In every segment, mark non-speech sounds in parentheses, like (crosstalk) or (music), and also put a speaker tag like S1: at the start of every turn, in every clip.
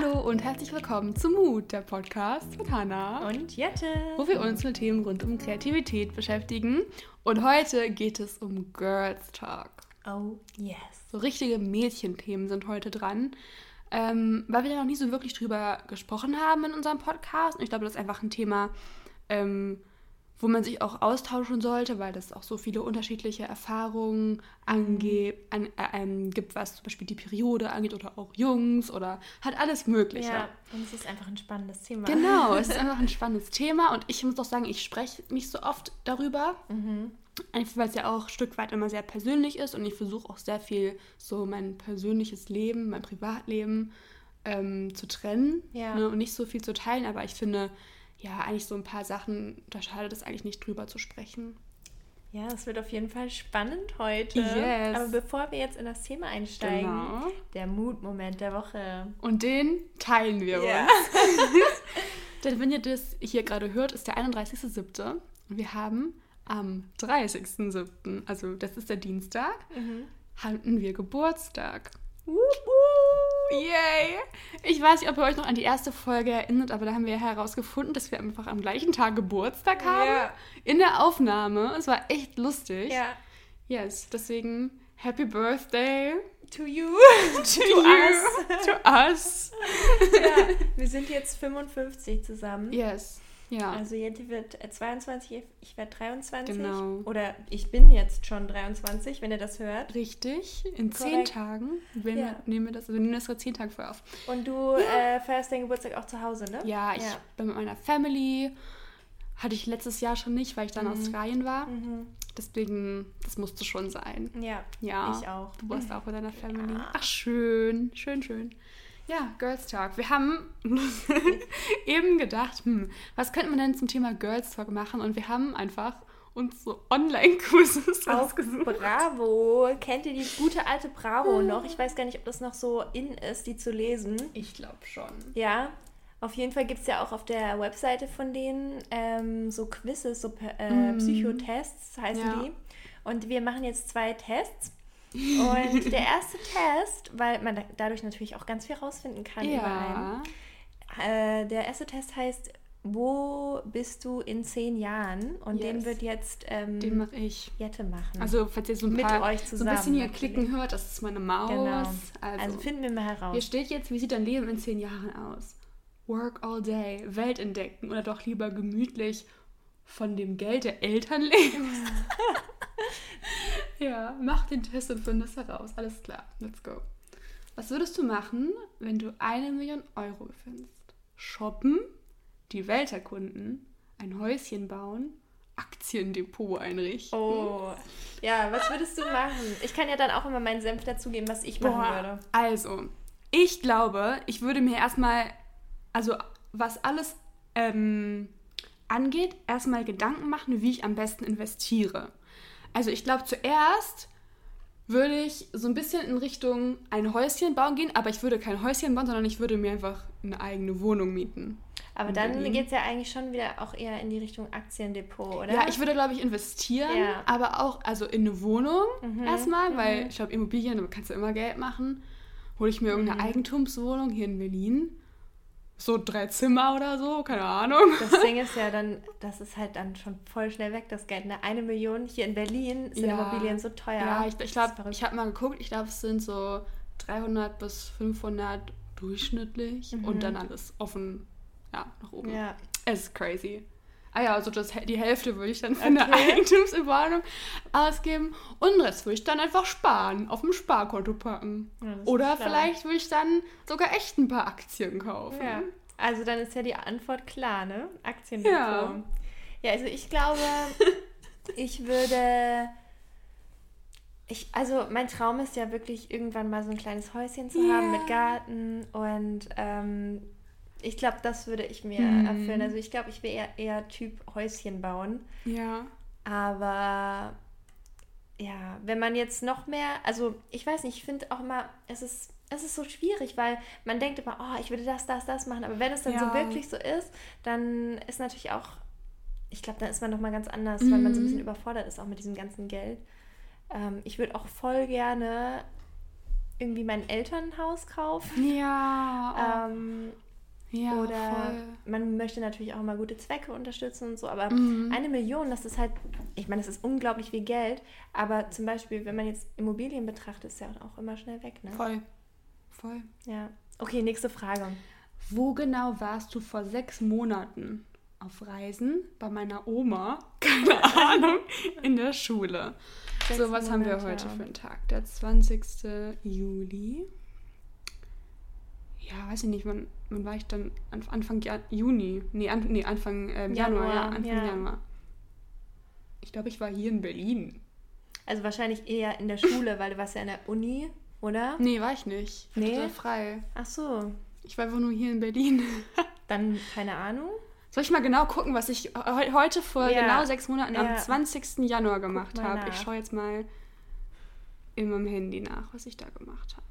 S1: Hallo und herzlich willkommen zu Mut, der Podcast mit Hannah
S2: und Jette,
S1: wo wir uns mit Themen rund um Kreativität beschäftigen. Und heute geht es um Girls Talk.
S2: Oh yes.
S1: So richtige Mädchenthemen sind heute dran, ähm, weil wir da noch nie so wirklich drüber gesprochen haben in unserem Podcast. Und ich glaube, das ist einfach ein Thema, ähm, wo man sich auch austauschen sollte, weil das auch so viele unterschiedliche Erfahrungen ange an, äh, ähm, gibt, was zum Beispiel die Periode angeht oder auch Jungs oder hat alles Mögliche.
S2: Ja, und es ist einfach ein spannendes Thema.
S1: Genau, es ist (laughs) einfach ein spannendes Thema und ich muss doch sagen, ich spreche nicht so oft darüber.
S2: Mhm.
S1: Einfach weil es ja auch ein Stück weit immer sehr persönlich ist und ich versuche auch sehr viel so mein persönliches Leben, mein Privatleben ähm, zu trennen
S2: Ja.
S1: ne, und nicht so viel zu teilen, aber ich finde, ja, eigentlich so ein paar Sachen, da schadet es eigentlich nicht drüber zu sprechen.
S2: Ja, es wird auf jeden Fall spannend heute.
S1: Yes.
S2: Aber bevor wir jetzt in das Thema einsteigen,
S1: Genau.
S2: der Mutmoment der Woche.
S1: Und den teilen wir
S2: Ja.
S1: uns. (laughs) Denn wenn ihr das hier gerade hört, ist der 31.07. und wir haben am 30.07., also das ist der Dienstag,
S2: Mhm.
S1: hatten wir Geburtstag.
S2: Wup, wup.
S1: Yay! Ich weiß nicht, ob ihr euch noch an die erste Folge erinnert, aber da haben wir herausgefunden, dass wir einfach am gleichen Tag Geburtstag haben.
S2: Ja.
S1: In der Aufnahme. Es war echt lustig.
S2: Ja.
S1: Yes, deswegen Happy Birthday
S2: To you. (laughs)
S1: to,
S2: To
S1: you,
S2: us.
S1: to us.
S2: ja. (laughs) Wir sind jetzt 55 zusammen.
S1: Yes, ja.
S2: Also Jette wird äh, 22, ich werde 23.
S1: Genau.
S2: Oder ich bin jetzt schon 23, wenn ihr das hört.
S1: Richtig, in zehn. Tagen wenn
S2: Ja.
S1: wir, nehmen wir das, wir nehmen das gerade zehn Tage vorher auf.
S2: Und du äh, feierst deinen Geburtstag auch zu Hause, ne?
S1: Ja, ich bin mit meiner Family. Hatte ich letztes Jahr schon nicht, weil ich da in Australien war.
S2: Mhm.
S1: Deswegen, das musste schon sein.
S2: Ja,
S1: Ja.
S2: ich auch.
S1: Du warst auch mit deiner Family.
S2: Ja.
S1: Ach, schön, schön, schön. Ja, Girls Talk. Wir haben (laughs) eben gedacht, hm, was könnte man denn zum Thema Girls Talk machen? Und wir haben einfach uns so Online-Quizzes
S2: Auf
S1: ausgesucht.
S2: Bravo. Kennt ihr die gute alte Bravo noch? Ich weiß gar nicht, ob das noch so in ist, die zu lesen.
S1: Ich glaube schon.
S2: Ja, auf jeden Fall gibt es ja auch auf der Webseite von denen ähm, so Quizzes, so äh, Psychotests heißen
S1: Ja.
S2: die. Und wir machen jetzt zwei Tests. Und der erste Test, weil man da, dadurch natürlich auch ganz viel rausfinden kann über einen.
S1: Ja.
S2: Äh, der erste Test heißt, wo bist du in zehn Jahren? Und den
S1: Yes.
S2: wird jetzt ähm,
S1: Den mache ich.
S2: Jette machen.
S1: Also, falls ihr so ein
S2: Mit
S1: paar
S2: euch
S1: so ein
S2: zusammen
S1: bisschen hier
S2: natürlich.
S1: klicken hört, das ist meine Maus.
S2: genau.
S1: Also,
S2: Also, finden wir mal heraus.
S1: hier steht jetzt, wie sieht dein Leben in zehn Jahren aus? Work all day, Welt entdecken oder doch lieber gemütlich von dem Geld der Eltern leben? ja, (laughs) (laughs) mach den Test und find es heraus. Alles klar, let's go. Was würdest du machen, wenn du eine Million Euro findest? Shoppen, die Welt erkunden, ein Häuschen bauen, Aktiendepot einrichten.
S2: Oh, ja, was würdest du machen? Ich kann ja dann auch immer meinen Senf dazugeben, was ich machen
S1: Boah,
S2: würde.
S1: Also, ich glaube, ich würde mir erstmal, also was alles ähm, angeht, erstmal Gedanken machen, wie ich am besten investiere. Also ich glaube, zuerst würde ich so ein bisschen in Richtung ein Häuschen bauen gehen, aber ich würde kein Häuschen bauen, sondern ich würde mir einfach eine eigene Wohnung mieten.
S2: Aber dann geht es ja eigentlich schon wieder auch eher in die Richtung Aktiendepot, oder?
S1: Ja, ich würde, glaube ich, investieren,
S2: Ja.
S1: aber auch also in eine Wohnung
S2: Mhm,
S1: erstmal, weil
S2: mhm.
S1: ich glaube, Immobilien, da kannst du immer Geld machen. Hole ich mir irgendeine
S2: Mhm.
S1: Eigentumswohnung hier in Berlin. So drei Zimmer oder so, keine Ahnung.
S2: Das Ding ist ja dann, das ist halt dann schon voll schnell weg, das Geld. Eine, eine Million hier in Berlin sind
S1: Ja.
S2: Immobilien so teuer.
S1: Ja, ich, ich glaube, ich habe mal geguckt, ich glaube, es sind so 300 bis 500 durchschnittlich
S2: Mhm.
S1: und dann alles offen, ja, nach oben.
S2: Ja,
S1: Es ist crazy. Ah ja, also das, die Hälfte würde ich dann für eine
S2: Okay.
S1: Eigentumsüberwachung ausgeben und den Rest würde ich dann einfach sparen, auf dem Sparkonto packen.
S2: Ja,
S1: Oder vielleicht würde ich dann sogar echt ein paar Aktien kaufen.
S2: ja. Also dann ist ja die Antwort klar, ne? Aktiendepot.
S1: Ja.
S2: Ja, also ich glaube, (laughs) ich würde. Ich, also mein Traum ist ja wirklich irgendwann mal so ein kleines Häuschen zu haben
S1: Ja.
S2: mit Garten und ähm, ich glaube, das würde ich mir
S1: Mhm.
S2: erfüllen. Also ich glaube, ich wäre eher, eher Typ Häuschen bauen.
S1: Ja.
S2: Aber ja, wenn man jetzt noch mehr, also ich weiß nicht, ich finde auch immer, es ist, es ist so schwierig, weil man denkt immer, oh, ich würde das, das, das machen. Aber wenn es dann
S1: Ja.
S2: so wirklich so ist, dann ist natürlich auch, ich glaube, dann ist man nochmal ganz anders, weil man so ein bisschen
S1: Mhm.
S2: überfordert ist auch mit diesem ganzen Geld. Ähm, ich würde auch voll gerne irgendwie mein Elternhaus kaufen.
S1: Ja.
S2: Ähm,
S1: ja,
S2: oder
S1: voll.
S2: man möchte natürlich auch mal gute Zwecke unterstützen und so, aber
S1: Mhm.
S2: eine Million, das ist halt, ich meine, das ist unglaublich viel Geld, aber zum Beispiel, wenn man jetzt Immobilien betrachtet, ist ja auch immer schnell weg, ne?
S1: Voll. Voll.
S2: Ja. Okay, nächste Frage.
S1: Wo genau warst du vor sechs Monaten? Auf Reisen? Bei meiner Oma? (laughs) Keine Ahnung. In der Schule.
S2: Sechs
S1: so, was haben wir
S2: Monate.
S1: heute für einen Tag? Der 20. Juli. Ja, weiß ich nicht, wann, wann war ich dann? An- Anfang Juni? Nee, an, nee Anfang ähm, Januar.
S2: Januar,
S1: Ja, Anfang
S2: ja.
S1: Januar. Ich glaube, ich war hier in Berlin.
S2: Also wahrscheinlich eher in der Schule, weil du warst ja in der Uni, oder?
S1: Nee, war ich nicht. Ich war
S2: Nee?
S1: total frei.
S2: Ach so,
S1: Ich war einfach nur hier in Berlin. (laughs)
S2: dann keine Ahnung.
S1: Soll ich mal genau gucken, was ich heu- heute vor
S2: Ja.
S1: genau sechs Monaten am
S2: Ja.
S1: 20. Januar gemacht habe? Ich schaue jetzt mal in meinem Handy nach, was ich da gemacht habe.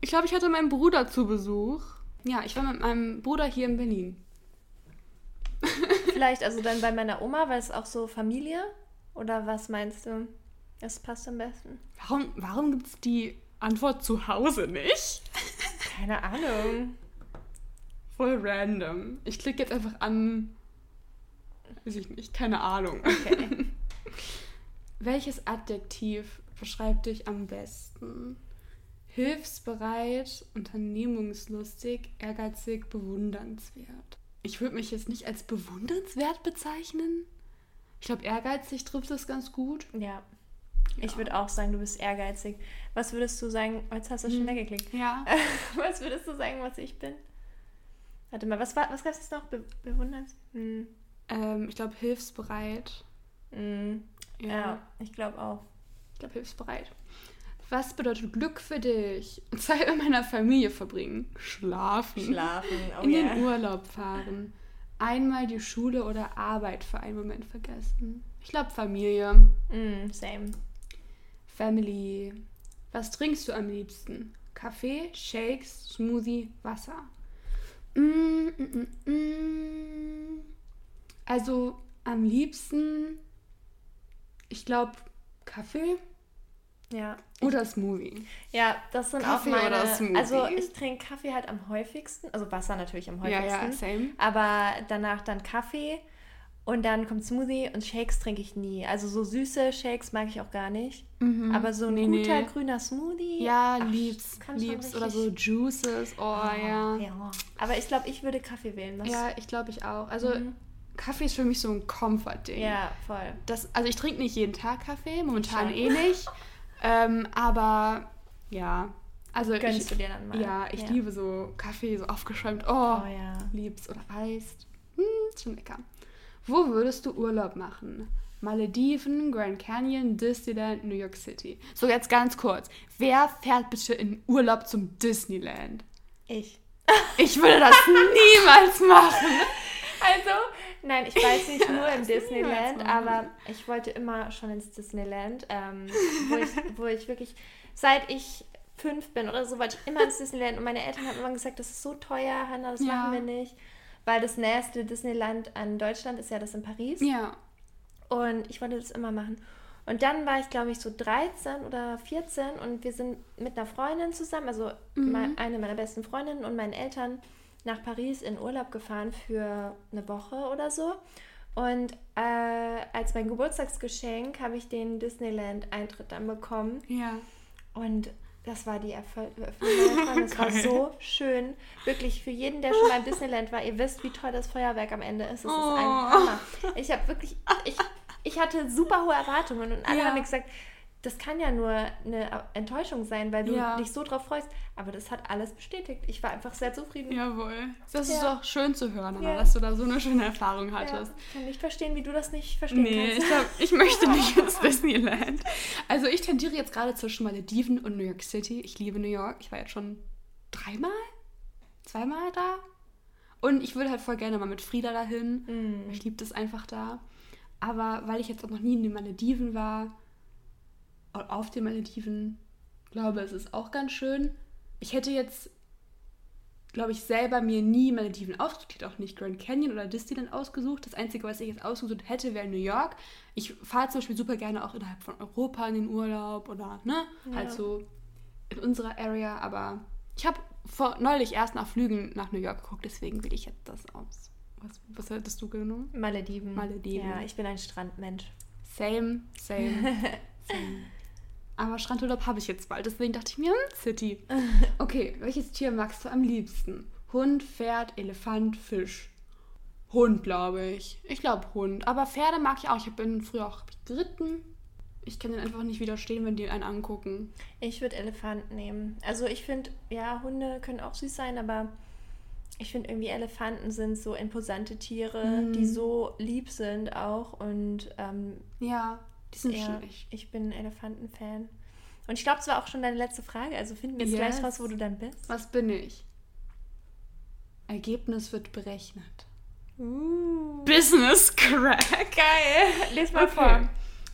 S1: Ich glaube, ich hatte meinen Bruder zu Besuch. Ja, ich war mit meinem Bruder hier in Berlin. (laughs)
S2: Vielleicht also dann bei meiner Oma, weil es auch so Familie? Oder was meinst du? Das passt am besten.
S1: Warum, warum gibt es die Antwort zu Hause nicht?
S2: Keine Ahnung.
S1: Voll random. Ich klicke jetzt einfach an. Weiß ich nicht, keine Ahnung.
S2: Okay. (laughs)
S1: Welches Adjektiv beschreibt dich am besten? Hilfsbereit, unternehmungslustig, ehrgeizig, bewundernswert. Ich würde mich jetzt nicht als bewundernswert bezeichnen. Ich glaube, ehrgeizig trifft es ganz gut.
S2: Ja. Ich
S1: Ja.
S2: würde auch sagen, du bist ehrgeizig. Was würdest du sagen? Jetzt hast du schon
S1: Hm.
S2: weggeklickt.
S1: Ja. (laughs)
S2: Was würdest du sagen, was ich bin? Warte mal, was, war, was gab es noch? Be bewunderns? Hm.
S1: Ähm, ich glaube, hilfsbereit.
S2: Hm.
S1: Ja.
S2: Ja, ich glaube auch.
S1: Ich glaube, hilfsbereit. Was bedeutet Glück für dich? Zeit mit meiner Familie verbringen. Schlafen.
S2: Schlafen. Oh
S1: in
S2: ja.
S1: den Urlaub fahren. Einmal die Schule oder Arbeit für einen Moment vergessen. Ich glaube Familie.
S2: Mm, same.
S1: Family. Was trinkst du am liebsten? Kaffee, Shakes, Smoothie, Wasser. Mm, mm, mm, mm. Also am liebsten, ich glaube Kaffee
S2: Ja.
S1: oder Smoothie.
S2: Ja, das sind
S1: Kaffee
S2: auch meine.
S1: oder Smoothie?
S2: Also ich trinke Kaffee halt am häufigsten, also Wasser natürlich am
S1: Ja,
S2: häufigsten.
S1: ja, same.
S2: Aber danach dann Kaffee und dann kommt Smoothie und Shakes trinke ich nie. Also so süße Shakes mag ich auch gar nicht. Aber so ein
S1: Mhm. Nee,
S2: guter
S1: nee.
S2: grüner Smoothie.
S1: Ja,
S2: ach,
S1: liebs, liebs. Oder so Juices. Oh, ja.
S2: ja. Aber ich glaube, ich würde Kaffee wählen. Was?
S1: Ja, ich glaube ich auch. Also
S2: Mhm.
S1: Kaffee ist für mich so ein Comfort-Ding.
S2: ja, voll.
S1: Das, also ich trinke nicht jeden Tag Kaffee, momentan eh nicht. (laughs) ähm, aber ja, also
S2: Gönnst
S1: ich,
S2: du dir dann mal.
S1: ja, ich liebe so Kaffee, so aufgeschäumt. Oh,
S2: Oh ja.
S1: lieb's oder Eis. Hm, schon lecker. Wo würdest du Urlaub machen? Malediven, Grand Canyon, Disneyland, New York City. So jetzt ganz kurz. Wer fährt bitte in Urlaub zum Disneyland?
S2: Ich.
S1: Ich würde das (laughs) niemals machen.
S2: Also, nein, ich weiß nicht nur im Disneyland, aber ich wollte immer schon ins Disneyland, ähm, wo, ich, (laughs) wo ich wirklich, seit ich fünf bin oder so, wollte ich immer ins Disneyland und meine Eltern haben immer gesagt, das ist so teuer, Hannah, das
S1: Ja.
S2: machen wir nicht. Weil das nächste Disneyland an Deutschland ist ja das in Paris.
S1: Ja.
S2: Und ich wollte das immer machen. Und dann war ich, glaube ich, so 13 oder 14 und wir sind mit einer Freundin zusammen, also
S1: Mhm.
S2: mei- eine meiner besten Freundinnen und meinen Eltern nach Paris in Urlaub gefahren für eine Woche oder so. Und äh, als mein Geburtstagsgeschenk habe ich den Disneyland-Eintritt dann bekommen.
S1: Ja.
S2: Und das war die Erfüll- Erfüllung. Es war (laughs) so schön. Wirklich für jeden, der schon mal im Disneyland war, ihr wisst, wie toll das Feuerwerk am Ende ist. Es ist
S1: Oh.
S2: ein Hammer. Ich habe wirklich, ich, ich hatte super hohe Erwartungen und alle
S1: Ja.
S2: haben mir gesagt, das kann ja nur eine Enttäuschung sein, weil du
S1: Ja.
S2: dich so drauf freust. Aber das hat alles bestätigt. Ich war einfach sehr zufrieden.
S1: Jawohl. Das ist
S2: Ja.
S1: doch schön zu hören, Anna,
S2: Ja.
S1: dass du da so eine schöne Erfahrung hattest.
S2: kann nicht verstehen, wie du das nicht verstehen
S1: Nee, ich
S2: kannst.
S1: glaube, ich möchte nicht (laughs) ins Disneyland. Also ich tendiere jetzt gerade zwischen Malediven und New York City. Ich liebe New York. Ich war jetzt schon dreimal, zweimal da. Und ich würde halt voll gerne mal mit Frieda dahin.
S2: Mm.
S1: Ich liebe das einfach da. Aber weil ich jetzt auch noch nie in den Malediven war, auf den Malediven, glaube es ist auch ganz schön. Ich hätte jetzt, glaube ich, selber mir nie Malediven ausgesucht. Ich hätte auch nicht Grand Canyon oder Disneyland ausgesucht. Das Einzige, was ich jetzt ausgesucht hätte, wäre New York. Ich fahre zum Beispiel super gerne auch innerhalb von Europa in den Urlaub oder, ne?
S2: Ja.
S1: Halt so in unserer Area, aber ich habe vor neulich erst nach Flügen nach New York geguckt, deswegen will ich jetzt das aus. Was, was hättest du genommen?
S2: Malediven.
S1: Malediven.
S2: Ja, ich bin ein Strandmensch.
S1: Same, same, (laughs) same. Aber Strandurlaub habe ich jetzt bald, deswegen dachte ich mir, hm, City. (laughs) Okay, welches Tier magst du am liebsten? Hund, Pferd, Elefant, Fisch. Hund, glaube ich. Ich glaube Hund. Aber Pferde mag ich auch. Ich bin früher auch geritten. Ich kann den einfach nicht widerstehen, wenn die einen angucken.
S2: Ich würde Elefanten nehmen. Also ich finde, ja, Hunde können auch süß sein, aber ich finde irgendwie Elefanten sind so imposante Tiere,
S1: Mhm.
S2: die so lieb sind auch. Und ähm,
S1: Ja, die sind
S2: ja,
S1: schon echt.
S2: ich bin Elefanten-Fan. Und ich glaube, es war auch schon deine letzte Frage. Also finden wir jetzt
S1: Yes.
S2: gleich raus, wo du dann bist.
S1: Was bin ich? Ergebnis wird berechnet.
S2: Uh.
S1: Business Crack.
S2: Geil. Lies mal
S1: Okay.
S2: vor.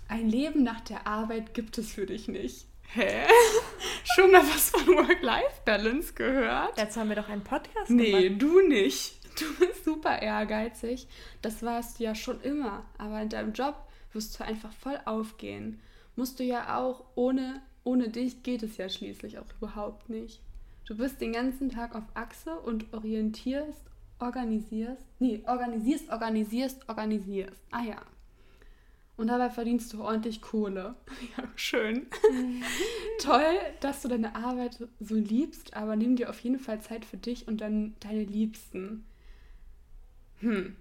S1: Ein Leben nach der Arbeit gibt es für dich nicht. Hä? (laughs) Schon mal was von Work-Life-Balance gehört?
S2: Dazu haben wir doch einen Podcast
S1: Nee,
S2: gemacht.
S1: du nicht. Du bist super ehrgeizig. Das warst du ja schon immer. Aber in deinem Job wirst du einfach voll aufgehen. Musst du ja auch, ohne, ohne dich geht es ja schließlich auch überhaupt nicht. Du bist den ganzen Tag auf Achse und orientierst, organisierst, nee, organisierst, organisierst, organisierst. Ah ja. Und dabei verdienst du ordentlich Kohle. (laughs) Ja, schön. (laughs) Toll, dass du deine Arbeit so liebst, aber nimm dir auf jeden Fall Zeit für dich und dann deine Liebsten. Hm.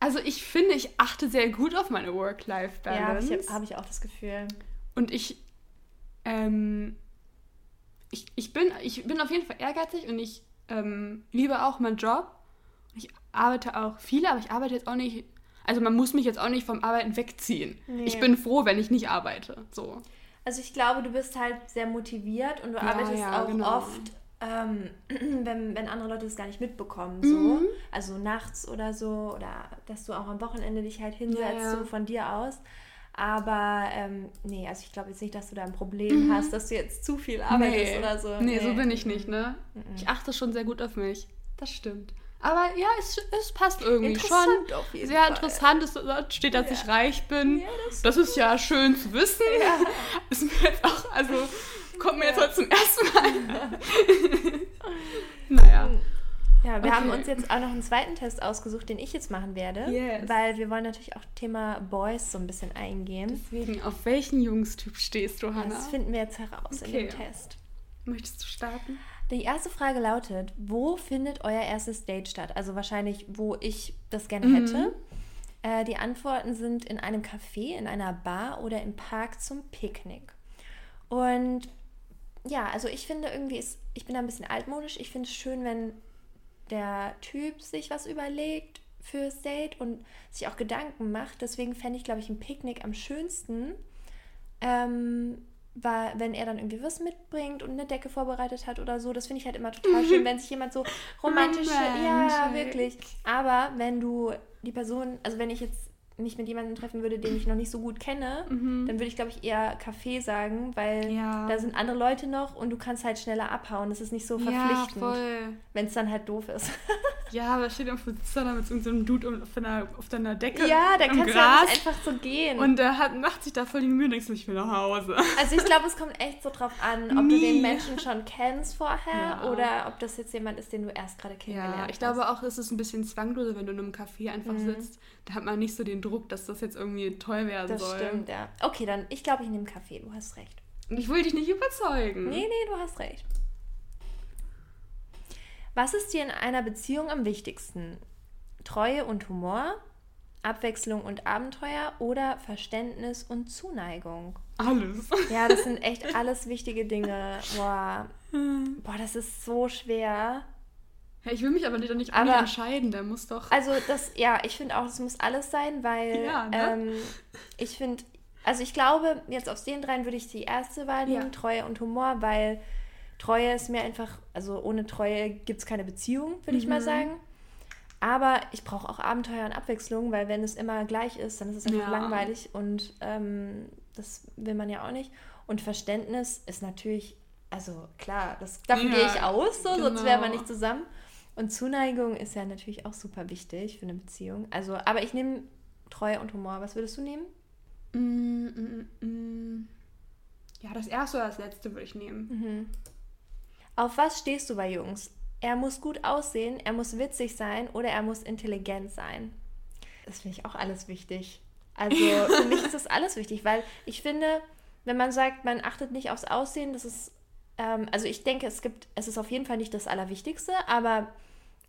S1: Also ich finde, ich achte sehr gut auf meine
S2: Ja,
S1: Work-Life-Balance.
S2: habe ich, hab ich auch das Gefühl.
S1: Und ich, ähm, ich, ich, bin, ich bin auf jeden Fall ehrgeizig und ich ähm, liebe auch meinen Job. Ich arbeite auch viel, aber ich arbeite jetzt auch nicht. Also man muss mich jetzt auch nicht vom Arbeiten wegziehen.
S2: Nee.
S1: Ich bin froh, wenn ich nicht arbeite. So.
S2: Also ich glaube, du bist halt sehr motiviert und du
S1: Ja,
S2: arbeitest
S1: ja,
S2: auch
S1: genau.
S2: oft, ähm, (clears throat) wenn, wenn andere Leute das gar nicht mitbekommen, so.
S1: Mhm.
S2: Also nachts oder so, oder dass du auch am Wochenende dich halt hinsetzt,
S1: Ja, ja.
S2: so von dir aus. Aber ähm, nee, also ich glaube jetzt nicht, dass du da ein Problem hast, dass du jetzt zu viel arbeitest
S1: nee.
S2: oder so.
S1: Nee, so bin ich nicht, ne?
S2: Mhm.
S1: Ich achte schon sehr gut auf mich. Das stimmt. Aber ja, es, es passt irgendwie
S2: Interessant
S1: schon.
S2: auf jeden
S1: Sehr
S2: Fall.
S1: interessant. Es steht, dass ich
S2: Ja.
S1: reich bin.
S2: Ja, das-
S1: das ist ja schön zu wissen. (laughs) Ist mir jetzt auch, also kommt mir jetzt
S2: Ja.
S1: heute zum ersten Mal. (laughs) naja.
S2: Ja, wir haben
S1: Okay.
S2: uns jetzt auch noch einen zweiten Test ausgesucht, den ich jetzt machen werde.
S1: Yes.
S2: Weil wir wollen natürlich auch Thema Boys so ein bisschen eingehen.
S1: Deswegen, auf welchen Jungstyp stehst du, Hannah?
S2: Das finden wir jetzt heraus in
S1: Okay.
S2: dem Test.
S1: Möchtest du starten?
S2: Die erste Frage lautet, wo findet euer erstes Date statt? Also wahrscheinlich, wo ich das gerne hätte. Äh, die Antworten sind in einem Café, in einer Bar oder im Park zum Picknick. Und ja, also ich finde irgendwie, ist, ich bin da ein bisschen altmodisch. Ich finde es schön, wenn der Typ sich was überlegt fürs Date und sich auch Gedanken macht. Deswegen fände ich, glaube ich, ein Picknick am schönsten. Ähm, weil, wenn er dann irgendwie was mitbringt und eine Decke vorbereitet hat oder so, das finde ich halt immer total schön, (laughs) wenn sich jemand so romantisch. Ja, wirklich. Aber wenn du die Person, also wenn ich jetzt mich mit jemandem treffen würde, den ich noch nicht so gut kenne, dann würde ich, glaube ich, eher Café sagen, weil
S1: Mhm. Ja.
S2: da sind andere Leute noch und du kannst halt schneller abhauen. Das ist nicht so
S1: Ja,
S2: verpflichtend,
S1: voll.
S2: wenn es dann halt doof ist. (laughs)
S1: Ja, aber steht auf da mit so einem Dude auf deiner, auf deiner Decke
S2: ja, da kannst du
S1: Gras.
S2: halt nicht einfach so gehen.
S1: Und der hat, macht sich da voll die Mühe und denkst du, ich will nach Hause.
S2: Also ich glaube, es kommt echt so drauf an, ob du
S1: Nie.
S2: den Menschen schon kennst vorher
S1: Ja.
S2: oder ob das jetzt jemand ist, den du erst gerade kennengelernt
S1: Ja,
S2: hast.
S1: ich glaube auch, es ist ein bisschen zwangloser, wenn du in einem Café einfach
S2: Mhm.
S1: sitzt. Da hat man nicht so den Druck, dass das jetzt irgendwie toll werden
S2: Das
S1: soll.
S2: stimmt, ja. Okay, dann, ich glaube, ich nehme Kaffee. Du hast recht.
S1: Und ich will dich nicht überzeugen.
S2: Nee, nee, du hast recht. Was ist dir in einer Beziehung am wichtigsten? Treue und Humor, Abwechslung und Abenteuer oder Verständnis und Zuneigung?
S1: Alles. (laughs)
S2: Ja, das sind echt alles wichtige Dinge. Boah, Boah das ist so schwer.
S1: Ja, ich will mich aber nicht, nicht,
S2: Aber-
S1: entscheiden. Der muss doch.
S2: Also das, ja, ich finde auch, das muss alles sein, weil
S1: Ja, ne?
S2: ähm, ich finde, also ich glaube, jetzt aus den dreien würde ich die erste Wahl nehmen,
S1: Ja.
S2: Treue und Humor, weil Treue ist mir einfach, also ohne Treue gibt es keine Beziehung, würde ich
S1: Mhm.
S2: mal sagen. Aber ich brauche auch Abenteuer und Abwechslung, weil wenn es immer gleich ist, dann ist es einfach
S1: Ja.
S2: langweilig und ähm, das will man ja auch nicht. Und Verständnis ist natürlich, also klar, das, davon
S1: Ja,
S2: gehe ich aus, so, sonst wären wir
S1: genau.
S2: nicht zusammen. Und Zuneigung ist ja natürlich auch super wichtig für eine Beziehung. Also, aber ich nehme Treue und Humor. Was würdest du nehmen?
S1: Mm, mm, mm. Ja, das erste oder das letzte würde ich nehmen.
S2: Mhm. Auf was stehst du bei Jungs? Er muss gut aussehen, er muss witzig sein oder er muss intelligent sein. Das finde ich auch alles wichtig. (laughs) Also für mich ist das alles wichtig, weil ich finde, wenn man sagt, man achtet nicht aufs Aussehen, das ist, ähm, also ich denke, es gibt, es ist auf jeden Fall nicht das Allerwichtigste, aber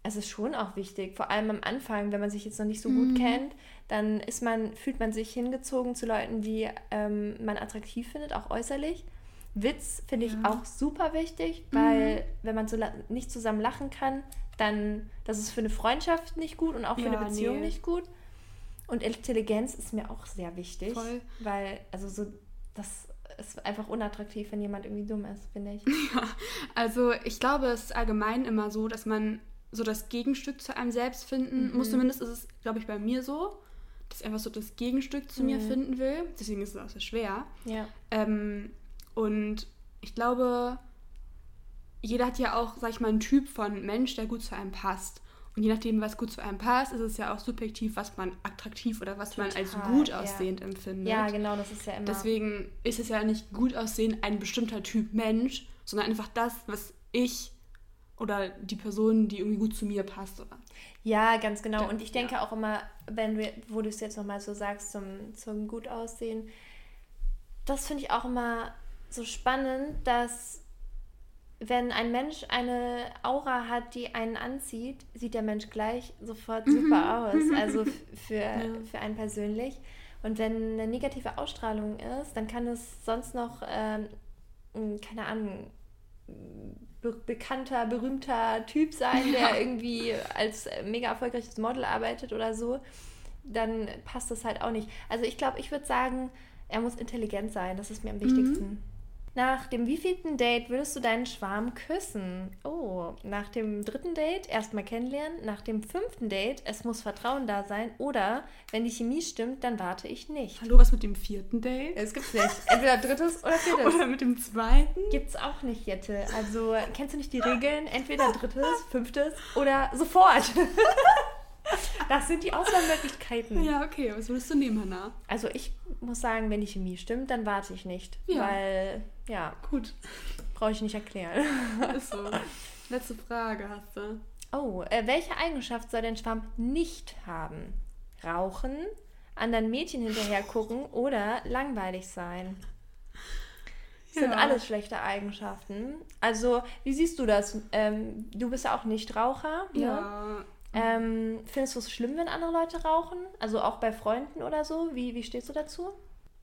S2: es ist schon auch wichtig, vor allem am Anfang, wenn man sich jetzt noch nicht so gut mhm. kennt, dann ist man, fühlt man sich hingezogen zu Leuten, die ähm, man attraktiv findet, auch äußerlich. Witz finde ich ja. auch super wichtig, weil mhm. wenn man so nicht zusammen lachen kann, dann das ist für eine Freundschaft nicht gut und auch für ja, eine Beziehung nee. nicht gut. Und Intelligenz ist mir auch sehr wichtig, Voll. weil also so das ist einfach unattraktiv, wenn jemand irgendwie dumm ist, finde ich. (laughs)
S1: Ja, also ich glaube, es ist allgemein immer so, dass man so das Gegenstück zu einem selbst finden mhm. muss. Zumindest ist es, glaube ich, bei mir so, dass ich einfach so das Gegenstück zu mhm. mir finden will. Deswegen ist es auch so schwer. Ja. Ähm, und ich glaube, jeder hat ja auch, sag ich mal, einen Typ von Mensch, der gut zu einem passt. Und je nachdem, was gut zu einem passt, ist es ja auch subjektiv, was man attraktiv oder was Total, man als gut aussehend
S2: ja.
S1: empfindet.
S2: Ja, genau, das ist ja immer.
S1: Deswegen ist es ja nicht gut aussehend ein bestimmter Typ Mensch, sondern einfach das, was ich oder die Person, die irgendwie gut zu mir passt. Oder?
S2: Ja, ganz genau. Und ich denke ja. auch immer, wenn du, wo du es jetzt nochmal so sagst, zum, zum gut aussehen, das finde ich auch immer so spannend, dass wenn ein Mensch eine Aura hat, die einen anzieht, sieht der Mensch gleich sofort mhm. super aus. Also für, ja. für einen persönlich. Und wenn eine negative Ausstrahlung ist, dann kann es sonst noch, ähm, keine Ahnung, be bekannter, berühmter Typ sein, der irgendwie als mega erfolgreiches Model arbeitet oder so. Dann passt das halt auch nicht. Also ich glaube, ich würde sagen, er muss intelligent sein. Das ist mir am wichtigsten. Mhm. Nach dem wievielten Date würdest du deinen Schwarm küssen? Oh, nach dem dritten Date erstmal kennenlernen, nach dem fünften Date es muss Vertrauen da sein oder wenn die Chemie stimmt, dann warte ich nicht.
S1: Hallo, was mit dem vierten Date?
S2: Es gibt's nicht. Entweder drittes oder (laughs) viertes.
S1: Oder mit dem zweiten?
S2: Gibt's auch nicht, Jette. Also kennst du nicht die Regeln? Entweder (laughs) drittes, fünftes oder sofort. (laughs) Das sind die Auswahlmöglichkeiten.
S1: Ja, okay. Was würdest du nehmen, Hannah?
S2: Also ich muss sagen, wenn die Chemie stimmt, dann warte ich nicht. Ja. Weil, ja.
S1: Gut.
S2: Brauche ich nicht erklären. (laughs)
S1: Ist so. Letzte Frage hast du.
S2: Oh, äh, welche Eigenschaft soll dein Schwamm nicht haben? Rauchen, anderen Mädchen hinterher gucken oder langweilig sein? Das ja. sind alles schlechte Eigenschaften. Also, wie siehst du das? Ähm, du bist ja auch nicht Raucher.
S1: Ne? Ja.
S2: Ähm, findest du es schlimm, wenn andere Leute rauchen? Also auch bei Freunden oder so? Wie, wie stehst du dazu?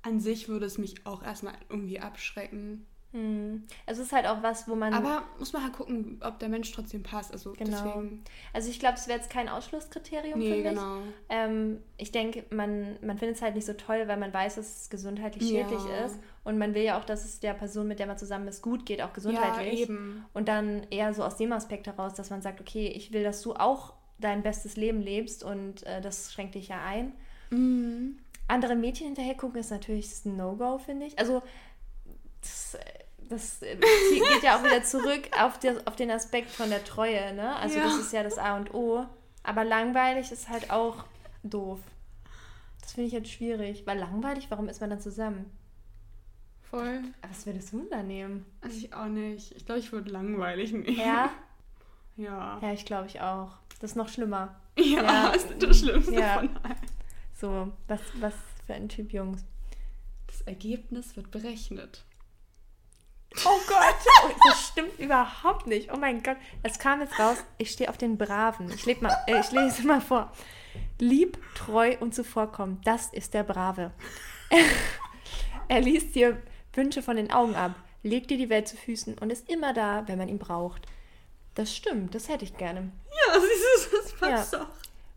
S1: An sich würde es mich auch erstmal irgendwie abschrecken.
S2: Hm. Also es ist halt auch was, wo man.
S1: Aber muss man halt gucken, ob der Mensch trotzdem passt. Also genau. Deswegen...
S2: Also ich glaube, es wäre jetzt kein Ausschlusskriterium
S1: nee,
S2: für mich.
S1: Genau.
S2: Ähm, ich denke, man, man findet es halt nicht so toll, weil man weiß, dass es gesundheitlich schädlich ja. ist. Und man will ja auch, dass es der Person, mit der man zusammen ist, gut geht, auch gesundheitlich.
S1: Ja, eben.
S2: Und dann eher so aus dem Aspekt heraus, dass man sagt, okay, ich will, dass du auch dein bestes Leben lebst und äh, das schränkt dich ja ein.
S1: Mhm.
S2: Andere Mädchen hinterher gucken ist natürlich ein No-Go, finde ich. Also das, das, geht ja auch wieder zurück auf, das, auf den Aspekt von der Treue, ne? Also ja. das ist ja das A und O. Aber langweilig ist halt auch doof. Das finde ich halt schwierig. Weil langweilig, warum ist man dann zusammen?
S1: Voll.
S2: was würdest du da nehmen?
S1: Also ich auch nicht. Ich glaube, ich würde langweilig nehmen.
S2: Ja? (laughs)
S1: Ja.
S2: Ja, ich glaube ich auch. Das ist noch schlimmer.
S1: Ja, ja. (laughs) das ist das Schlimmste ja. von allen.
S2: So, was, was für ein Typ Jungs.
S1: Das Ergebnis wird berechnet.
S2: Oh Gott, (laughs) das stimmt überhaupt nicht. Oh mein Gott, es kam jetzt raus. Ich stehe auf den Braven. Ich, mal, äh, ich lese mal vor. Lieb, treu und zuvorkommend, das ist der Brave. (laughs) er liest dir Wünsche von den Augen ab, legt dir die Welt zu Füßen und ist immer da, wenn man ihn braucht. Das stimmt, das hätte ich gerne.
S1: Ja, (laughs) siehst du, das passt ja. doch.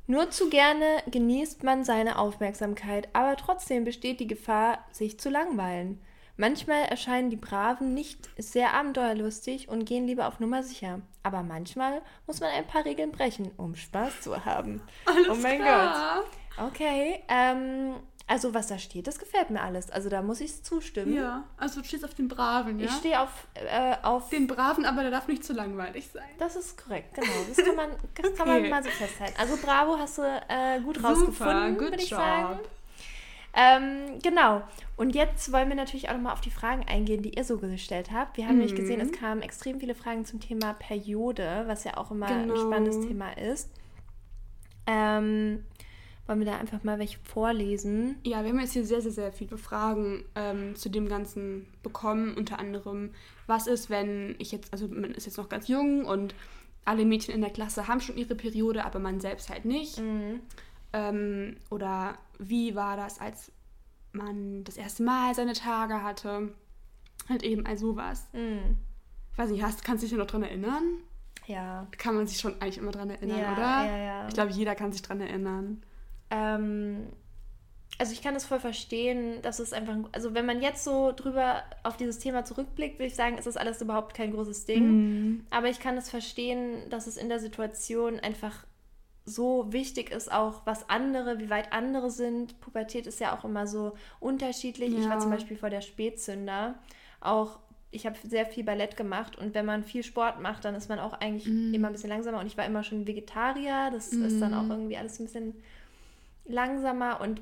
S2: Nur zu gerne genießt man seine Aufmerksamkeit, aber trotzdem besteht die Gefahr, sich zu langweilen. Manchmal erscheinen die Braven nicht sehr abenteuerlustig und gehen lieber auf Nummer sicher. Aber manchmal muss man ein paar Regeln brechen, um Spaß zu haben.
S1: Alles oh mein klar.
S2: Gott. Okay, ähm, also was da steht, das gefällt mir alles. Also da muss ich zustimmen.
S1: Ja, also du stehst auf den Braven, ja?
S2: Ich stehe auf, äh, auf...
S1: Den Braven, aber der darf nicht zu langweilig sein.
S2: Das ist korrekt, genau. Das kann man, das okay. kann man mal so festhalten. Also Bravo hast du äh, gut Super, rausgefunden, würde ich job. sagen. Ähm, genau. Und jetzt wollen wir natürlich auch nochmal auf die Fragen eingehen, die ihr so gestellt habt. Wir haben nämlich gesehen,
S1: Mhm.
S2: es kamen extrem viele Fragen zum Thema Periode, was ja auch immer
S1: Genau.
S2: ein spannendes Thema ist. Ähm, wollen wir da einfach mal welche vorlesen?
S1: Ja, wir haben jetzt hier sehr, sehr, sehr viele Fragen ähm, zu dem Ganzen bekommen. Unter anderem, was ist, wenn ich jetzt, also man ist jetzt noch ganz jung und alle Mädchen in der Klasse haben schon ihre Periode, aber man selbst halt nicht.
S2: Mhm.
S1: Ähm, oder wie war das, als man das erste Mal seine Tage hatte? Halt eben all sowas.
S2: Mhm.
S1: Ich weiß nicht, hast, kannst du dich noch dran erinnern?
S2: Ja.
S1: Kann man sich schon eigentlich immer dran erinnern,
S2: Ja,
S1: oder?
S2: ja, ja.
S1: Ich glaube, jeder kann sich dran erinnern.
S2: Ähm, also ich kann das voll verstehen, dass es einfach, also wenn man jetzt so drüber auf dieses Thema zurückblickt, würde ich sagen, ist das alles überhaupt kein großes Ding.
S1: Mhm.
S2: Aber ich kann es verstehen, dass es in der Situation einfach so wichtig ist, auch was andere, wie weit andere sind. Pubertät ist ja auch immer so unterschiedlich. Ich war
S1: Ja.
S2: zum Beispiel vor der Spätzünder. Auch ich habe sehr viel Ballett gemacht und wenn man viel Sport macht, dann ist man auch eigentlich
S1: Mhm.
S2: immer ein bisschen langsamer. Und ich war immer schon Vegetarier. Das ist dann auch irgendwie alles ein bisschen langsamer und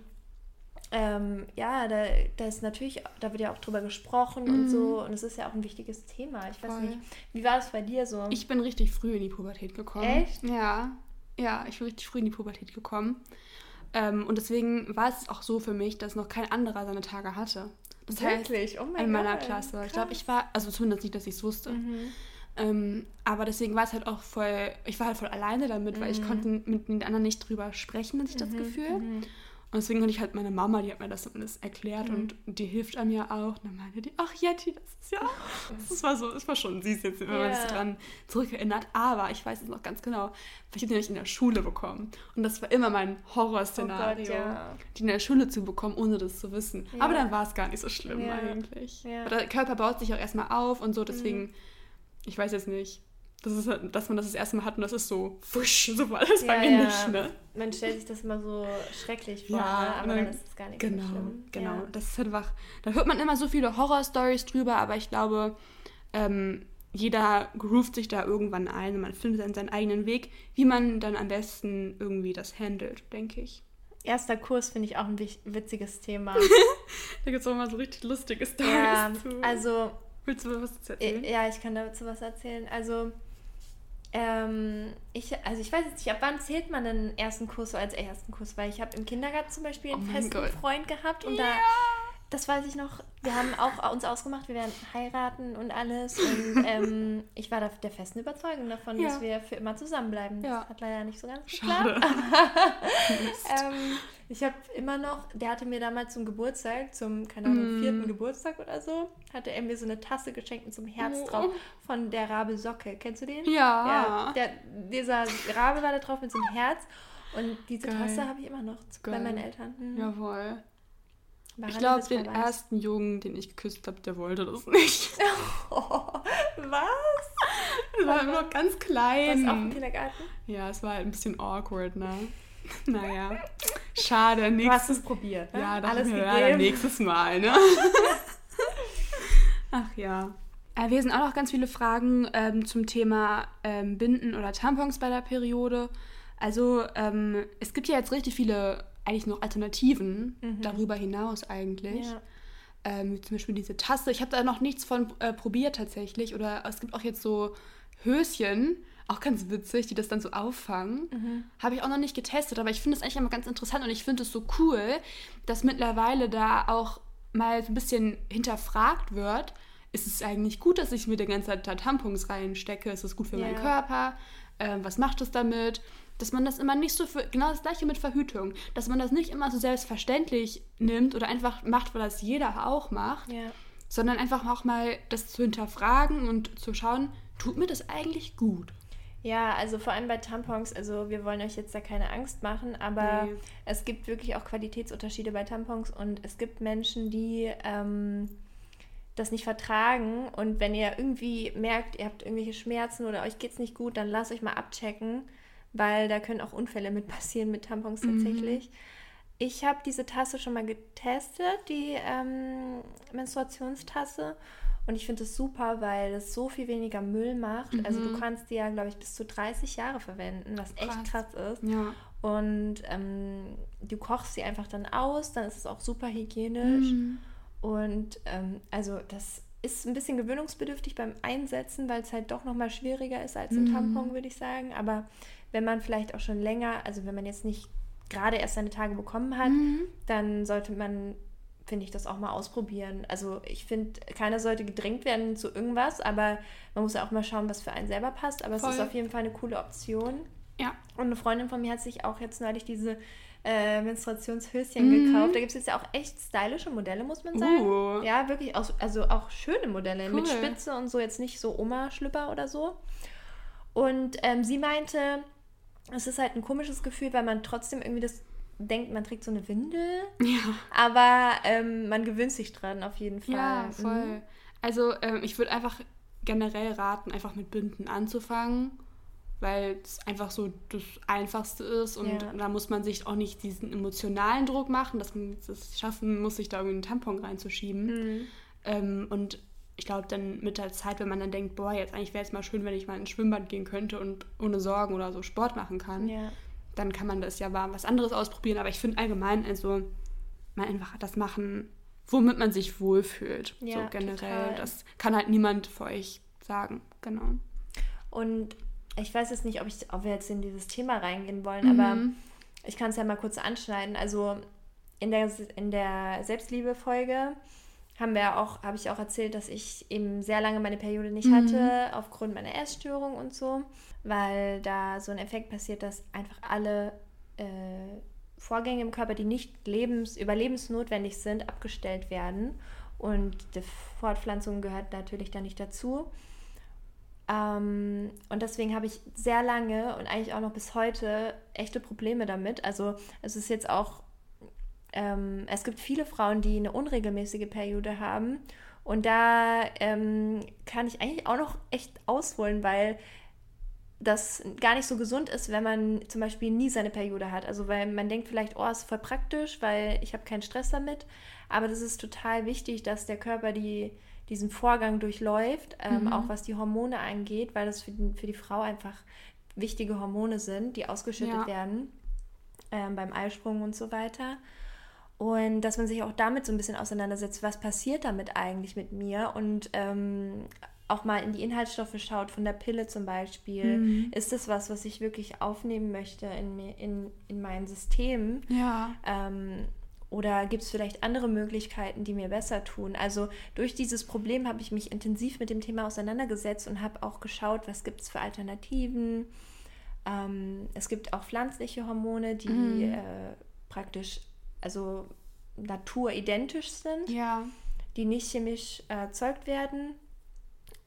S2: ähm, ja, da, da ist natürlich, da wird ja auch drüber gesprochen und so und es ist ja auch ein wichtiges Thema. Ich weiß
S1: Voll.
S2: nicht, wie war das bei dir so?
S1: Ich bin richtig früh in die Pubertät gekommen.
S2: Echt?
S1: Ja. Ja, ich bin richtig früh in die Pubertät gekommen. Ähm, und deswegen war es auch so für mich, dass noch kein anderer seine Tage hatte. Das heißt,
S2: Wirklich? Oh mein
S1: in meiner
S2: Gott,
S1: Klasse. Ich glaube,
S2: krass.
S1: ich war, also zumindest nicht, dass ich es wusste.
S2: Mhm.
S1: Ähm, aber deswegen war es halt auch voll, ich war halt voll alleine damit, weil ich konnte mit den anderen nicht drüber sprechen, hatte ich das Gefühl.
S2: mhm.
S1: Und deswegen konnte ich halt meine Mama, die hat mir das alles erklärt und die hilft einem ja auch. Und dann meinte die, ach Jetty, das ist ja, (laughs) das war so, das war schon süß jetzt, wenn man
S2: Ja.
S1: sich dran zurückerinnert. Aber ich weiß es noch ganz genau, weil ich habe den nämlich in der Schule bekommen. Und das war immer mein Horrorszenario,
S2: Oh Gott, ja.
S1: die in der Schule zu bekommen, ohne das zu wissen.
S2: Ja.
S1: Aber dann war es gar nicht so schlimm
S2: Ja.
S1: eigentlich.
S2: Ja. Mhm.
S1: Aber Der Körper baut sich auch erstmal auf und so, deswegen, ich weiß jetzt nicht. Das ist halt, dass man das das erste Mal hat und das ist so, wusch, so war das bei
S2: Ja,
S1: mir
S2: ja.
S1: nicht, ne?
S2: Man stellt sich das immer so schrecklich vor,
S1: Ja,
S2: ne? aber dann
S1: dann-
S2: ist es gar nicht
S1: Genau,
S2: so schlimm.
S1: genau.
S2: Ja.
S1: Das ist einfach, da hört man immer so viele Horror-Stories drüber, aber ich glaube, ähm, jeder groovt sich da irgendwann ein und man findet dann seinen eigenen Weg, wie man dann am besten irgendwie das handelt, denke ich.
S2: Erster Kurs finde ich auch ein witziges Thema. (laughs)
S1: Da gibt es auch mal so richtig lustige Stories
S2: ja,
S1: zu.
S2: also
S1: Willst du was erzählen?
S2: Ja, ich kann dazu was erzählen. Also, ähm, ich, also ich weiß jetzt nicht, ab wann zählt man den ersten Kurs so als ersten Kurs? Weil ich habe im Kindergarten zum Beispiel einen
S1: Oh
S2: festen
S1: Gott.
S2: Freund gehabt und da, das weiß ich noch, wir haben auch uns ausgemacht, wir werden heiraten und alles. Und (laughs) ähm, ich war da der festen Überzeugung davon,
S1: Ja.
S2: dass wir für immer zusammenbleiben.
S1: Ja.
S2: Das hat leider nicht so ganz
S1: Schade.
S2: geklappt. (laughs) ähm, ich habe immer noch, der hatte mir damals zum Geburtstag, zum, keine Ahnung,
S1: Mm.
S2: vierten Geburtstag oder so, hatte er mir so eine Tasse geschenkt mit so einem Herz
S1: Oh.
S2: drauf von der Rabe Socke. Kennst du den?
S1: Ja.
S2: Ja, der, dieser Rabe war da drauf mit so einem Herz. Und diese
S1: Geil.
S2: Tasse habe ich immer noch bei
S1: Geil.
S2: meinen Eltern. Hm.
S1: Jawohl.
S2: Wahrer
S1: Ich glaube, den ersten Jungen, den ich geküsst habe, der wollte das nicht. (laughs)
S2: Was? (laughs)
S1: Er war immer noch ganz klein.
S2: auch im Kindergarten?
S1: Ja, es war halt ein bisschen awkward, ne? Naja, schade,
S2: Du hast
S1: nächstes,
S2: es probiert, ne?
S1: ja, das
S2: Alles gegeben.
S1: leider nächstes Mal, ne? (laughs) Ach ja. Äh, wir sind auch noch ganz viele Fragen ähm, zum Thema ähm, Binden oder Tampons bei der Periode. Also ähm, es gibt ja jetzt richtig viele eigentlich noch Alternativen darüber hinaus eigentlich.
S2: Ja.
S1: Ähm, zum Beispiel diese Tasse. Ich habe da noch nichts von äh, probiert tatsächlich. Oder es gibt auch jetzt so Höschen, auch ganz witzig, die das dann so auffangen.
S2: Mhm.
S1: Habe ich auch noch nicht getestet, aber ich finde es eigentlich immer ganz interessant und ich finde es so cool, dass mittlerweile da auch mal so ein bisschen hinterfragt wird. Ist es eigentlich gut, dass ich mir die ganze Zeit da Tampons reinstecke? Ist es gut für meinen
S2: Ja.
S1: Körper? Ähm, was macht es damit? Dass man das immer nicht so für, genau das gleiche mit Verhütung, dass man das nicht immer so selbstverständlich nimmt oder einfach macht, weil das jeder auch macht,
S2: Ja.
S1: sondern einfach auch mal das zu hinterfragen und zu schauen, tut mir das eigentlich gut?
S2: Ja, also vor allem bei Tampons, also wir wollen euch jetzt da keine Angst machen, aber
S1: Nee.
S2: es gibt wirklich auch Qualitätsunterschiede bei Tampons und es gibt Menschen, die ähm, das nicht vertragen und wenn ihr irgendwie merkt, ihr habt irgendwelche Schmerzen oder euch geht's nicht gut, dann lasst euch mal abchecken, weil da können auch Unfälle mit passieren mit Tampons tatsächlich. Ich habe diese Tasse schon mal getestet, die ähm, Menstruationstasse. Und ich finde es super, weil es so viel weniger Müll macht. Also du kannst die ja, glaube ich, bis zu 30 Jahre verwenden, was echt
S1: Krass.
S2: krass ist.
S1: Ja.
S2: Und ähm, du kochst sie einfach dann aus, dann ist es auch super hygienisch. Mhm. Und ähm, also das ist ein bisschen gewöhnungsbedürftig beim Einsetzen, weil es halt doch nochmal schwieriger ist als ein mhm. Tampon, würde ich sagen. Aber wenn man vielleicht auch schon länger, also wenn man jetzt nicht gerade erst seine Tage bekommen hat, mhm. dann sollte man, finde ich, das auch mal ausprobieren. Also ich finde, keiner sollte gedrängt werden zu irgendwas, aber man muss ja auch mal schauen, was für einen selber passt. Aber Voll. es ist auf jeden Fall eine coole Option. Ja. Und eine Freundin von mir hat sich auch jetzt neulich diese äh, Menstruationshöschen mhm. gekauft. Da gibt es jetzt ja auch echt stylische Modelle, muss man sagen. Uh. Ja, wirklich, auch, also auch schöne Modelle cool. mit Spitze und so, jetzt nicht so Oma-Schlüpper oder so. Und ähm, sie meinte, es ist halt ein komisches Gefühl, weil man trotzdem irgendwie das denkt, man trägt so eine Windel. (laughs) Ja. Aber ähm, man gewöhnt sich dran auf jeden Fall. Ja,
S1: mhm. voll. Mhm. Also ähm, ich würde einfach generell raten, einfach mit Binden anzufangen weil es einfach so das Einfachste ist und ja. da muss man sich auch nicht diesen emotionalen Druck machen, dass man es schaffen muss, sich da irgendwie einen Tampon reinzuschieben. Mhm. Ähm, und ich glaube, dann mit der Zeit, wenn man dann denkt, boah, jetzt eigentlich wäre es mal schön, wenn ich mal ins Schwimmbad gehen könnte und ohne Sorgen oder so Sport machen kann, ja. Dann kann man das ja mal was anderes ausprobieren. Aber ich finde allgemein, also mal einfach das machen, womit man sich wohlfühlt. Ja, so generell. Total. Das kann halt niemand für euch sagen. Genau.
S2: Und ich weiß jetzt nicht, ob, ich, ob wir jetzt in dieses Thema reingehen wollen, mhm. aber ich kann es ja mal kurz anschneiden. Also in der, in der Selbstliebe-Folge haben wir auch, habe ich auch erzählt, dass ich eben sehr lange meine Periode nicht mhm. hatte, aufgrund meiner Essstörung und so, weil da so ein Effekt passiert, dass einfach alle äh, Vorgänge im Körper, die nicht lebens-, überlebensnotwendig sind, abgestellt werden. Und die Fortpflanzung gehört natürlich da nicht dazu. Ähm, und deswegen habe ich sehr lange und eigentlich auch noch bis heute echte Probleme damit. Also es ist jetzt auch, ähm, es gibt viele Frauen, die eine unregelmäßige Periode haben. Und da ähm, kann ich eigentlich auch noch echt ausholen, weil das gar nicht so gesund ist, wenn man zum Beispiel nie seine Periode hat. Also weil man denkt vielleicht, oh, ist voll praktisch, weil ich habe keinen Stress damit. Aber das ist total wichtig, dass der Körper die diesen Vorgang durchläuft, ähm, mhm. auch was die Hormone angeht, weil das für die, für die Frau einfach wichtige Hormone sind, die ausgeschüttet ja. werden ähm, beim Eisprung und so weiter. Und dass man sich auch damit so ein bisschen auseinandersetzt, was passiert damit eigentlich mit mir und ähm, auch mal in die Inhaltsstoffe schaut, von der Pille zum Beispiel. Mhm. Ist das was, was ich wirklich aufnehmen möchte in, in, in mein System? Ja. Ähm, oder gibt es vielleicht andere Möglichkeiten, die mir besser tun? Also durch dieses Problem habe ich mich intensiv mit dem Thema auseinandergesetzt und habe auch geschaut, was gibt es für Alternativen. Ähm, es gibt auch pflanzliche Hormone, die mm. äh, praktisch, also naturidentisch sind, ja. die nicht chemisch erzeugt werden.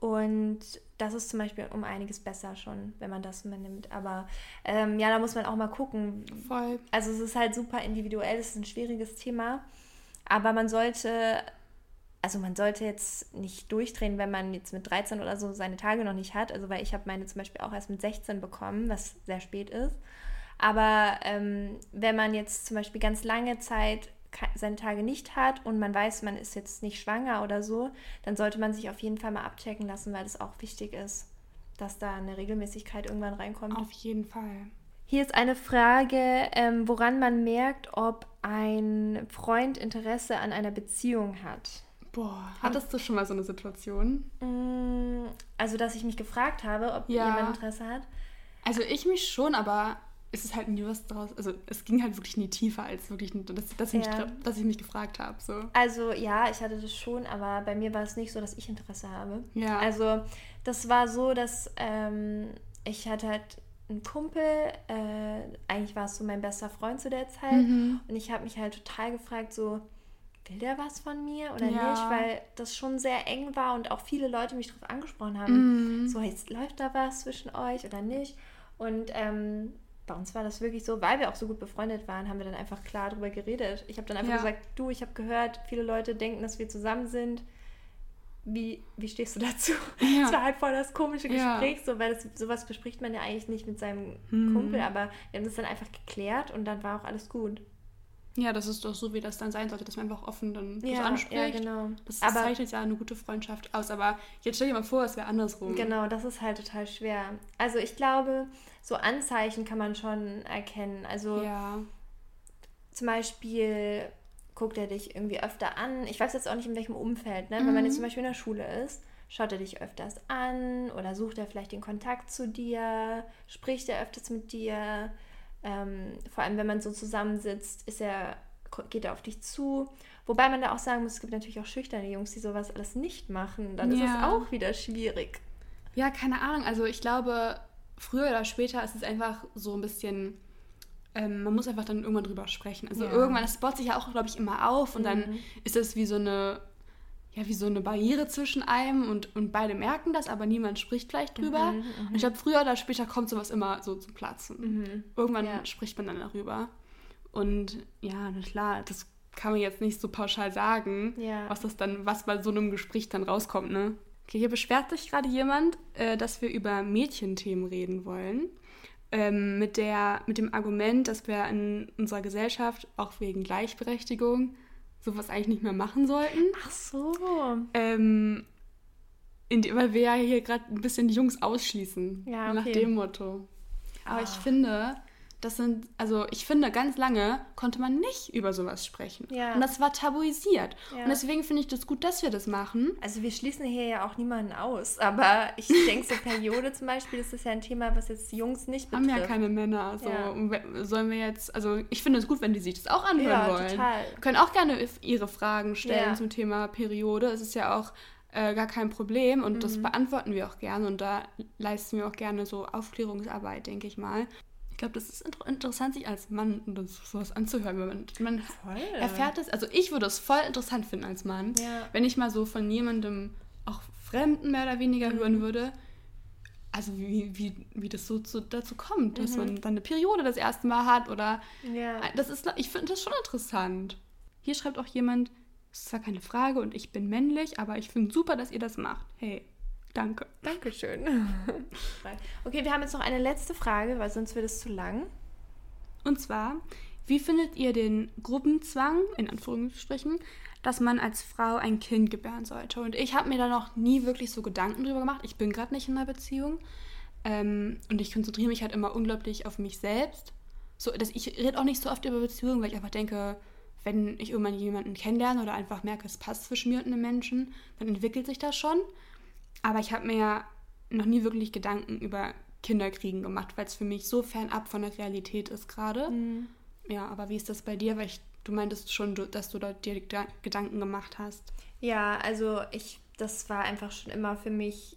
S2: Und das ist zum Beispiel um einiges besser schon, wenn man das nimmt. Aber ähm, ja, da muss man auch mal gucken. Voll. Also es ist halt super individuell, es ist ein schwieriges Thema. Aber man sollte, also man sollte jetzt nicht durchdrehen, wenn man jetzt mit 13 oder so seine Tage noch nicht hat. Also weil ich habe meine zum Beispiel auch erst mit 16 bekommen, was sehr spät ist. Aber ähm, wenn man jetzt zum Beispiel ganz lange Zeit seine Tage nicht hat und man weiß, man ist jetzt nicht schwanger oder so, dann sollte man sich auf jeden Fall mal abchecken lassen, weil es auch wichtig ist, dass da eine Regelmäßigkeit irgendwann reinkommt.
S1: Auf jeden Fall.
S2: Hier ist eine Frage, ähm, woran man merkt, ob ein Freund Interesse an einer Beziehung hat.
S1: Boah, hattest du schon mal so eine Situation?
S2: Mm, also, dass ich mich gefragt habe, ob ja. jemand Interesse hat.
S1: Also ich mich schon, aber ist es halt nie was draus. Also es ging halt wirklich nie tiefer als wirklich, dass, dass, ich, ja. mich, dass ich mich gefragt habe. So.
S2: Also ja, ich hatte das schon, aber bei mir war es nicht so, dass ich Interesse habe. Ja. Also das war so, dass ähm, ich hatte halt einen Kumpel, äh, eigentlich war es so mein bester Freund zu der Zeit. Mhm. Und ich habe mich halt total gefragt, so, will der was von mir oder ja. nicht? Weil das schon sehr eng war und auch viele Leute mich darauf angesprochen haben. Mhm. So, jetzt läuft da was zwischen euch oder nicht? Und ähm, bei uns war das wirklich so, weil wir auch so gut befreundet waren, haben wir dann einfach klar darüber geredet. Ich habe dann einfach ja. gesagt, du, ich habe gehört, viele Leute denken, dass wir zusammen sind. Wie, wie stehst du dazu? Ja. (laughs) Das war halt voll das komische Gespräch, ja. so, weil das, sowas bespricht man ja eigentlich nicht mit seinem mhm. Kumpel, aber wir haben das dann einfach geklärt und dann war auch alles gut.
S1: Ja, das ist doch so, wie das dann sein sollte, dass man einfach offen dann das
S2: Ja,
S1: anspricht.
S2: ja, genau.
S1: Das
S2: Aber-
S1: zeichnet ja eine gute Freundschaft aus. Aber jetzt stell dir mal vor, es wäre andersrum.
S2: Genau, das ist halt total schwer. Also ich glaube, so Anzeichen kann man schon erkennen. Also
S1: Ja.
S2: zum Beispiel guckt er dich irgendwie öfter an. Ich weiß jetzt auch nicht, in welchem Umfeld. Ne? Wenn man jetzt zum Beispiel in der Schule ist, schaut er dich öfters an oder sucht er vielleicht den Kontakt zu dir, spricht er öfters mit dir. Ähm, vor allem, wenn man so zusammensitzt, ist er, geht er auf dich zu. Wobei man da auch sagen muss, es gibt natürlich auch schüchterne Jungs, die sowas alles nicht machen. Dann ist es
S1: Ja.
S2: auch wieder schwierig.
S1: Ja, keine Ahnung. Also ich glaube, früher oder später ist es einfach so ein bisschen. Ähm, man muss einfach dann irgendwann drüber sprechen. Also
S2: Ja.
S1: irgendwann, das baut sich ja auch, glaube ich, immer auf und dann
S2: Mhm.
S1: ist das wie so eine, ja, wie so eine Barriere zwischen einem und, und beide merken das, aber niemand spricht vielleicht drüber.
S2: Mhm,
S1: Und ich glaube, früher oder später kommt sowas immer so zum Platzen.
S2: Mhm.
S1: Irgendwann
S2: Ja.
S1: spricht man dann darüber. Und ja, na klar, das kann man jetzt nicht so pauschal sagen,
S2: Ja.
S1: was das dann, was bei so einem Gespräch dann rauskommt, ne? Okay, hier beschwert sich gerade jemand, äh, dass wir über Mädchenthemen reden wollen. Ähm, mit, der, mit dem Argument, dass wir in unserer Gesellschaft auch wegen Gleichberechtigung sowas eigentlich nicht mehr machen sollten.
S2: Ach so.
S1: Ähm, die- weil wir ja hier gerade ein bisschen die Jungs ausschließen.
S2: Ja,
S1: Nach
S2: okay.
S1: dem Motto. Aber
S2: Ah.
S1: ich finde, das sind, also ich finde, ganz lange konnte man nicht über sowas sprechen.
S2: Ja.
S1: Und das war tabuisiert.
S2: Ja.
S1: Und deswegen finde ich das gut, dass wir das machen.
S2: Also wir schließen hier ja auch niemanden aus, aber ich denke, so Periode zum Beispiel, das ist ja ein Thema, was jetzt Jungs nicht
S1: Haben
S2: betrifft.
S1: ja keine Männer. So.
S2: Ja.
S1: Und we- Sollen wir jetzt, also ich finde es gut, wenn die sich das auch anhören
S2: Ja,
S1: wollen.
S2: total.
S1: Können auch gerne ihre Fragen stellen
S2: Ja.
S1: zum Thema Periode. Es ist ja auch äh, gar kein Problem und das
S2: Mhm.
S1: beantworten wir auch gerne und da leisten wir auch gerne so Aufklärungsarbeit, denke ich mal. Ich glaube, das ist inter interessant, sich als Mann das, sowas anzuhören. Wenn man, man
S2: Voll.
S1: erfährt es, also ich würde es voll interessant finden als Mann,
S2: Ja.
S1: wenn ich mal so von jemandem, auch Fremden mehr oder weniger
S2: Mhm.
S1: hören würde, also wie, wie, wie das so zu, dazu kommt, dass
S2: Mhm.
S1: man dann eine Periode das erste Mal hat oder
S2: Ja.
S1: das ist, ich finde das schon interessant. Hier schreibt auch jemand, es ist zwar keine Frage und ich bin männlich, aber ich finde super, dass ihr das macht. Hey, danke.
S2: Dankeschön. (laughs) okay, wir haben jetzt noch eine letzte Frage, weil sonst wird es zu lang.
S1: Und zwar, wie findet ihr den Gruppenzwang, in Anführungsstrichen, dass man als Frau ein Kind gebären sollte? Und ich habe mir da noch nie wirklich so Gedanken drüber gemacht. Ich bin gerade nicht in einer Beziehung. Ähm, und ich konzentriere mich halt immer unglaublich auf mich selbst. So, dass ich rede auch nicht so oft über Beziehungen, weil ich einfach denke, wenn ich irgendwann jemanden kennenlerne oder einfach merke, es passt zwischen mir und einem Menschen, dann entwickelt sich das schon. Aber ich habe mir ja noch nie wirklich Gedanken über Kinderkriegen gemacht, weil es für mich so fernab von der Realität ist gerade.
S2: Mhm.
S1: Ja, aber wie ist das bei dir? Weil ich, du meintest schon, dass du da dir Geda- Gedanken gemacht hast.
S2: Ja, also ich, das war einfach schon immer für mich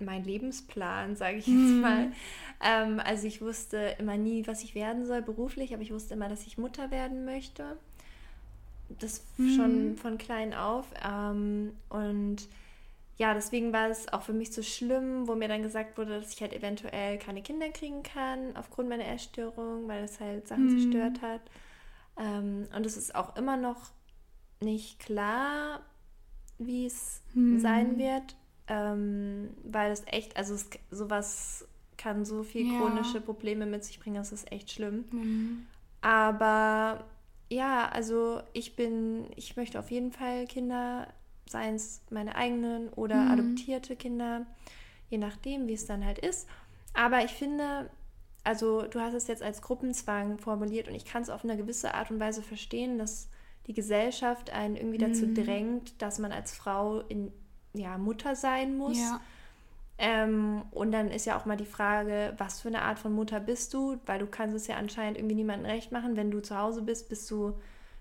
S2: mein Lebensplan, sage ich jetzt
S1: Mhm.
S2: mal. Ähm, also ich wusste immer nie, was ich werden soll beruflich, aber ich wusste immer, dass ich Mutter werden möchte. Das
S1: Mhm.
S2: schon von klein auf. Ähm, und ja, deswegen war es auch für mich so schlimm, wo mir dann gesagt wurde, dass ich halt eventuell keine Kinder kriegen kann aufgrund meiner Essstörung, weil es halt Sachen
S1: Mhm.
S2: zerstört hat. Ähm, und es ist auch immer noch nicht klar, wie es
S1: Mhm.
S2: sein wird, ähm, weil es echt, also es, sowas kann so viel
S1: Ja.
S2: chronische Probleme mit sich bringen, das ist echt schlimm.
S1: Mhm.
S2: Aber ja, also ich bin, ich möchte auf jeden Fall Kinder, seien es meine eigenen oder
S1: Mhm.
S2: adoptierte Kinder, je nachdem, wie es dann halt ist. Aber ich finde, also du hast es jetzt als Gruppenzwang formuliert und ich kann es auf eine gewisse Art und Weise verstehen, dass die Gesellschaft einen irgendwie dazu
S1: Mhm.
S2: drängt, dass man als Frau in, ja, Mutter sein muss.
S1: Ja.
S2: Ähm, und dann ist ja auch mal die Frage, was für eine Art von Mutter bist du? Weil du kannst es ja anscheinend irgendwie niemandem recht machen. Wenn du zu Hause bist, bist du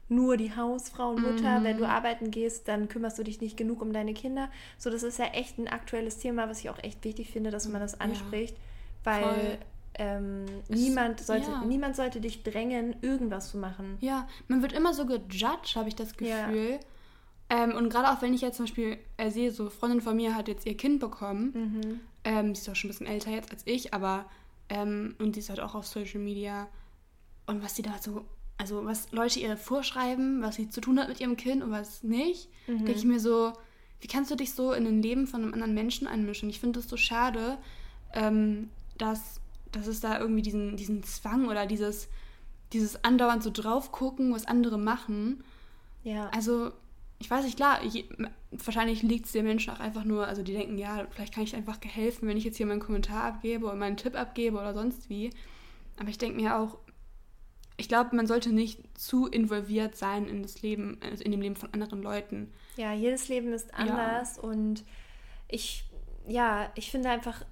S2: nur die Hausfrau und Mutter.
S1: Mhm.
S2: Wenn du arbeiten gehst, dann kümmerst du dich nicht genug um deine Kinder. So, das ist ja echt ein aktuelles Thema, was ich auch echt wichtig finde, dass man das
S1: Ja.
S2: anspricht. Weil
S1: Voll.
S2: ähm,
S1: Es-
S2: niemand, sollte,
S1: ja.
S2: niemand sollte dich drängen, irgendwas zu machen.
S1: Ja, man wird immer so gejudged, habe ich das
S2: Ja.
S1: Gefühl. Ähm, und gerade auch wenn ich jetzt zum Beispiel äh, sehe, so eine Freundin von mir hat jetzt ihr Kind bekommen.
S2: Mhm.
S1: Ähm, sie ist auch schon ein bisschen älter jetzt als ich, aber ähm, und die ist halt auch auf Social Media. Und was die da so, also was Leute ihr vorschreiben, was sie zu tun hat mit ihrem Kind und was nicht,
S2: Mhm.
S1: denke ich mir so, wie kannst du dich so in ein Leben von einem anderen Menschen einmischen? Ich finde das so schade, ähm, dass, dass es da irgendwie diesen, diesen Zwang oder dieses, dieses andauernd so drauf gucken, was andere machen.
S2: Ja.
S1: Also, ich weiß nicht, klar, je, wahrscheinlich liegt es den Menschen auch einfach nur, also die denken, ja, vielleicht kann ich einfach helfen, wenn ich jetzt hier meinen Kommentar abgebe oder meinen Tipp abgebe oder sonst wie. Aber ich denke mir auch, ich glaube, man sollte nicht zu involviert sein in das Leben, also in dem Leben von anderen Leuten.
S2: Ja, jedes Leben ist anders ja. und ich, ja, ich finde einfach,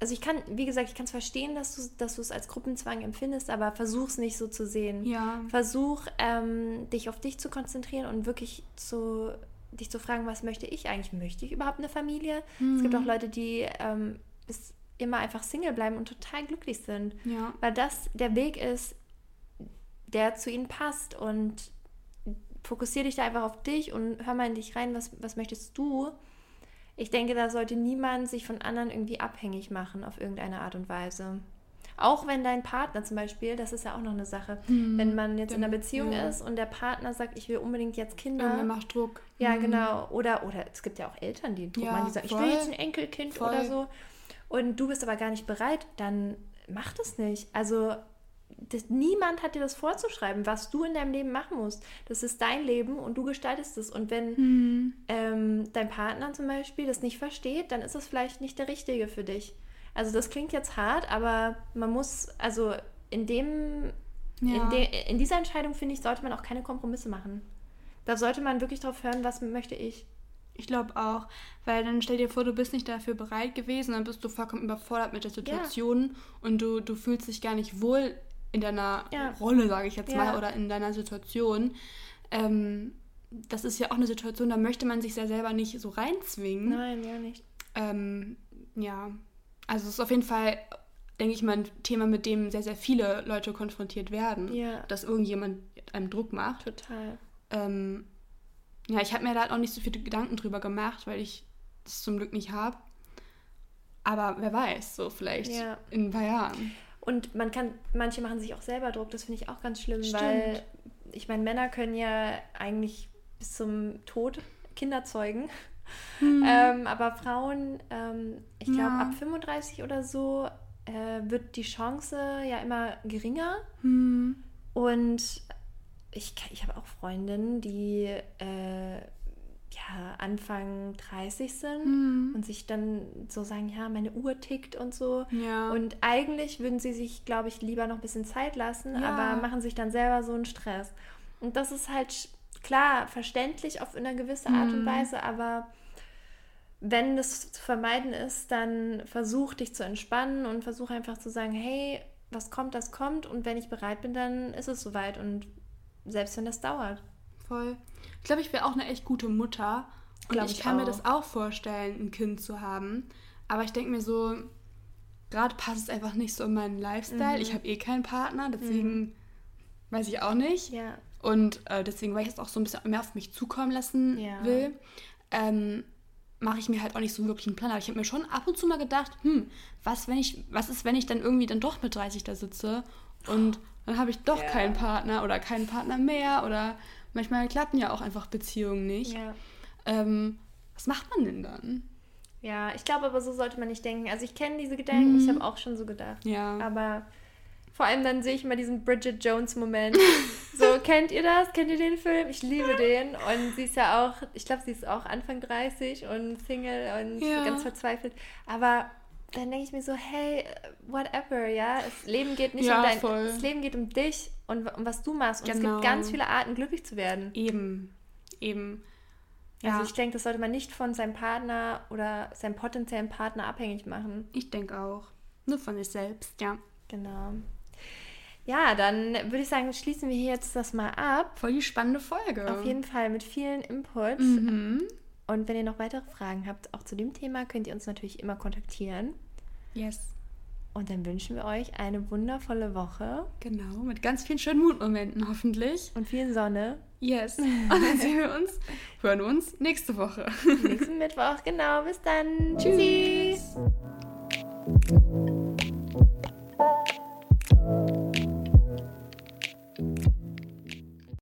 S2: also ich kann, wie gesagt, ich kann es verstehen, dass du, dass du es als Gruppenzwang empfindest, aber versuch es nicht so zu sehen.
S1: Ja.
S2: Versuch, ähm, dich auf dich zu konzentrieren und wirklich zu, dich zu fragen, was möchte ich eigentlich? Möchte ich überhaupt eine Familie? Mhm. Es gibt auch Leute, die ähm, bis immer einfach Single bleiben und total glücklich sind.
S1: Ja.
S2: Weil das der Weg ist, der zu ihnen passt. Und fokussiere dich da einfach auf dich und hör mal in dich rein, was, was möchtest du? Ich denke, da sollte niemand sich von anderen irgendwie abhängig machen auf irgendeine Art und Weise. Auch wenn dein Partner zum Beispiel, das ist ja auch noch eine Sache, hm, wenn man jetzt in einer Beziehung ja. ist und der Partner sagt, ich will unbedingt jetzt Kinder.
S1: Ja, macht Druck.
S2: Ja, hm. genau. Oder, oder es gibt ja auch Eltern, die Druck ja, machen, die sagen, voll. ich will jetzt ein Enkelkind voll. oder so. Und du bist aber gar nicht bereit, dann mach das nicht. Also das, niemand hat dir das vorzuschreiben, was du in deinem Leben machen musst. Das ist dein Leben und du gestaltest es. Und wenn hm. ähm, dein Partner zum Beispiel das nicht versteht, dann ist es vielleicht nicht der Richtige für dich. Also das klingt jetzt hart, aber man muss, also in dem, ja. in, de, in dieser Entscheidung, finde ich, sollte man auch keine Kompromisse machen. Da sollte man wirklich drauf hören, was möchte ich.
S1: Ich glaube auch, weil dann stell dir vor, du bist nicht dafür bereit gewesen, dann bist du vollkommen überfordert mit der Situation ja. und du, du fühlst dich gar nicht wohl in deiner ja. Rolle, sage ich jetzt ja. mal, oder in deiner Situation. Ähm, das ist ja auch eine Situation, da möchte man sich ja selber nicht so reinzwingen.
S2: Nein, ja nicht.
S1: Ähm, ja, also es ist auf jeden Fall, denke ich mal, ein Thema, mit dem sehr, sehr viele Leute konfrontiert werden,
S2: ja.
S1: dass irgendjemand einem Druck macht.
S2: Total.
S1: Ähm, ja, ich habe mir da auch nicht so viele Gedanken drüber gemacht, weil ich das zum Glück nicht habe. Aber wer weiß, so vielleicht ja. in ein paar Jahren.
S2: Und man kann, manche machen sich auch selber Druck, das finde ich auch ganz schlimm, Stimmt. weil ich meine, Männer können ja eigentlich bis zum Tod Kinder zeugen. Hm. Ähm, aber Frauen, ähm, ich glaube, ja. ab 35 oder so äh, wird die Chance ja immer geringer.
S1: Hm.
S2: Und ich, ich habe auch Freundinnen, die äh, ja, Anfang 30 sind mhm. und sich dann so sagen, ja, meine Uhr tickt und so.
S1: Ja.
S2: Und eigentlich würden sie sich, glaube ich, lieber noch ein bisschen Zeit lassen, ja. aber machen sich dann selber so einen Stress. Und das ist halt klar verständlich auf eine gewisse Art mhm. und Weise, aber wenn das zu vermeiden ist, dann versuch dich zu entspannen und versuch einfach zu sagen, hey, was kommt, das kommt und wenn ich bereit bin, dann ist es soweit und selbst wenn das dauert.
S1: Voll. Ich glaube, ich wäre auch eine echt gute Mutter. Und ich, ich, kann auch. mir das auch vorstellen, ein Kind zu haben. Aber ich denke mir so, gerade passt es einfach nicht so in meinen Lifestyle. Mhm. Ich habe eh keinen Partner, deswegen mhm. weiß ich auch nicht.
S2: Ja.
S1: Und äh, deswegen, weil ich es auch so ein bisschen mehr auf mich zukommen lassen ja. will, ähm, mache ich mir halt auch nicht so wirklich einen Plan. Aber ich habe mir schon ab und zu mal gedacht, hm, was, wenn ich, was ist, wenn ich dann irgendwie dann doch mit 30 da sitze und dann habe ich doch ja. keinen Partner oder keinen Partner mehr oder manchmal klappen ja auch einfach Beziehungen nicht.
S2: Ja.
S1: Ähm, was macht man denn dann?
S2: Ja, ich glaube aber so sollte man nicht denken. Also ich kenne diese Gedanken, mhm. ich habe auch schon so gedacht.
S1: Ja.
S2: Aber vor allem dann sehe ich immer diesen Bridget Jones-Moment. (laughs) so, kennt ihr das? Kennt ihr den Film? Ich liebe den. Und sie ist ja auch, ich glaube, sie ist auch Anfang 30 und Single und ja. ganz verzweifelt. Aber dann denke ich mir so, hey, whatever, ja. Das Leben geht nicht
S1: ja,
S2: um dein,
S1: voll.
S2: das Leben geht um dich und um was du machst. Und genau. es gibt genau. ganz viele Arten, glücklich zu werden.
S1: Eben, eben.
S2: Ja. Also ich denke, das sollte man nicht von seinem Partner oder seinem potenziellen Partner abhängig machen.
S1: Ich denke auch. Nur von sich selbst, ja.
S2: Genau. Ja, dann würde ich sagen, schließen wir hier jetzt das mal ab.
S1: Voll die spannende Folge.
S2: Auf jeden Fall mit vielen Inputs.
S1: Mhm.
S2: Und wenn ihr noch weitere Fragen habt, auch zu dem Thema, könnt ihr uns natürlich immer kontaktieren.
S1: Yes.
S2: Und dann wünschen wir euch eine wundervolle Woche.
S1: Genau, mit ganz vielen schönen Mutmomenten hoffentlich.
S2: Und viel Sonne.
S1: Yes. (laughs) Und dann sehen wir uns, hören uns nächste Woche.
S2: Nächsten Mittwoch, genau. Bis dann. Tschüss. Tschüss.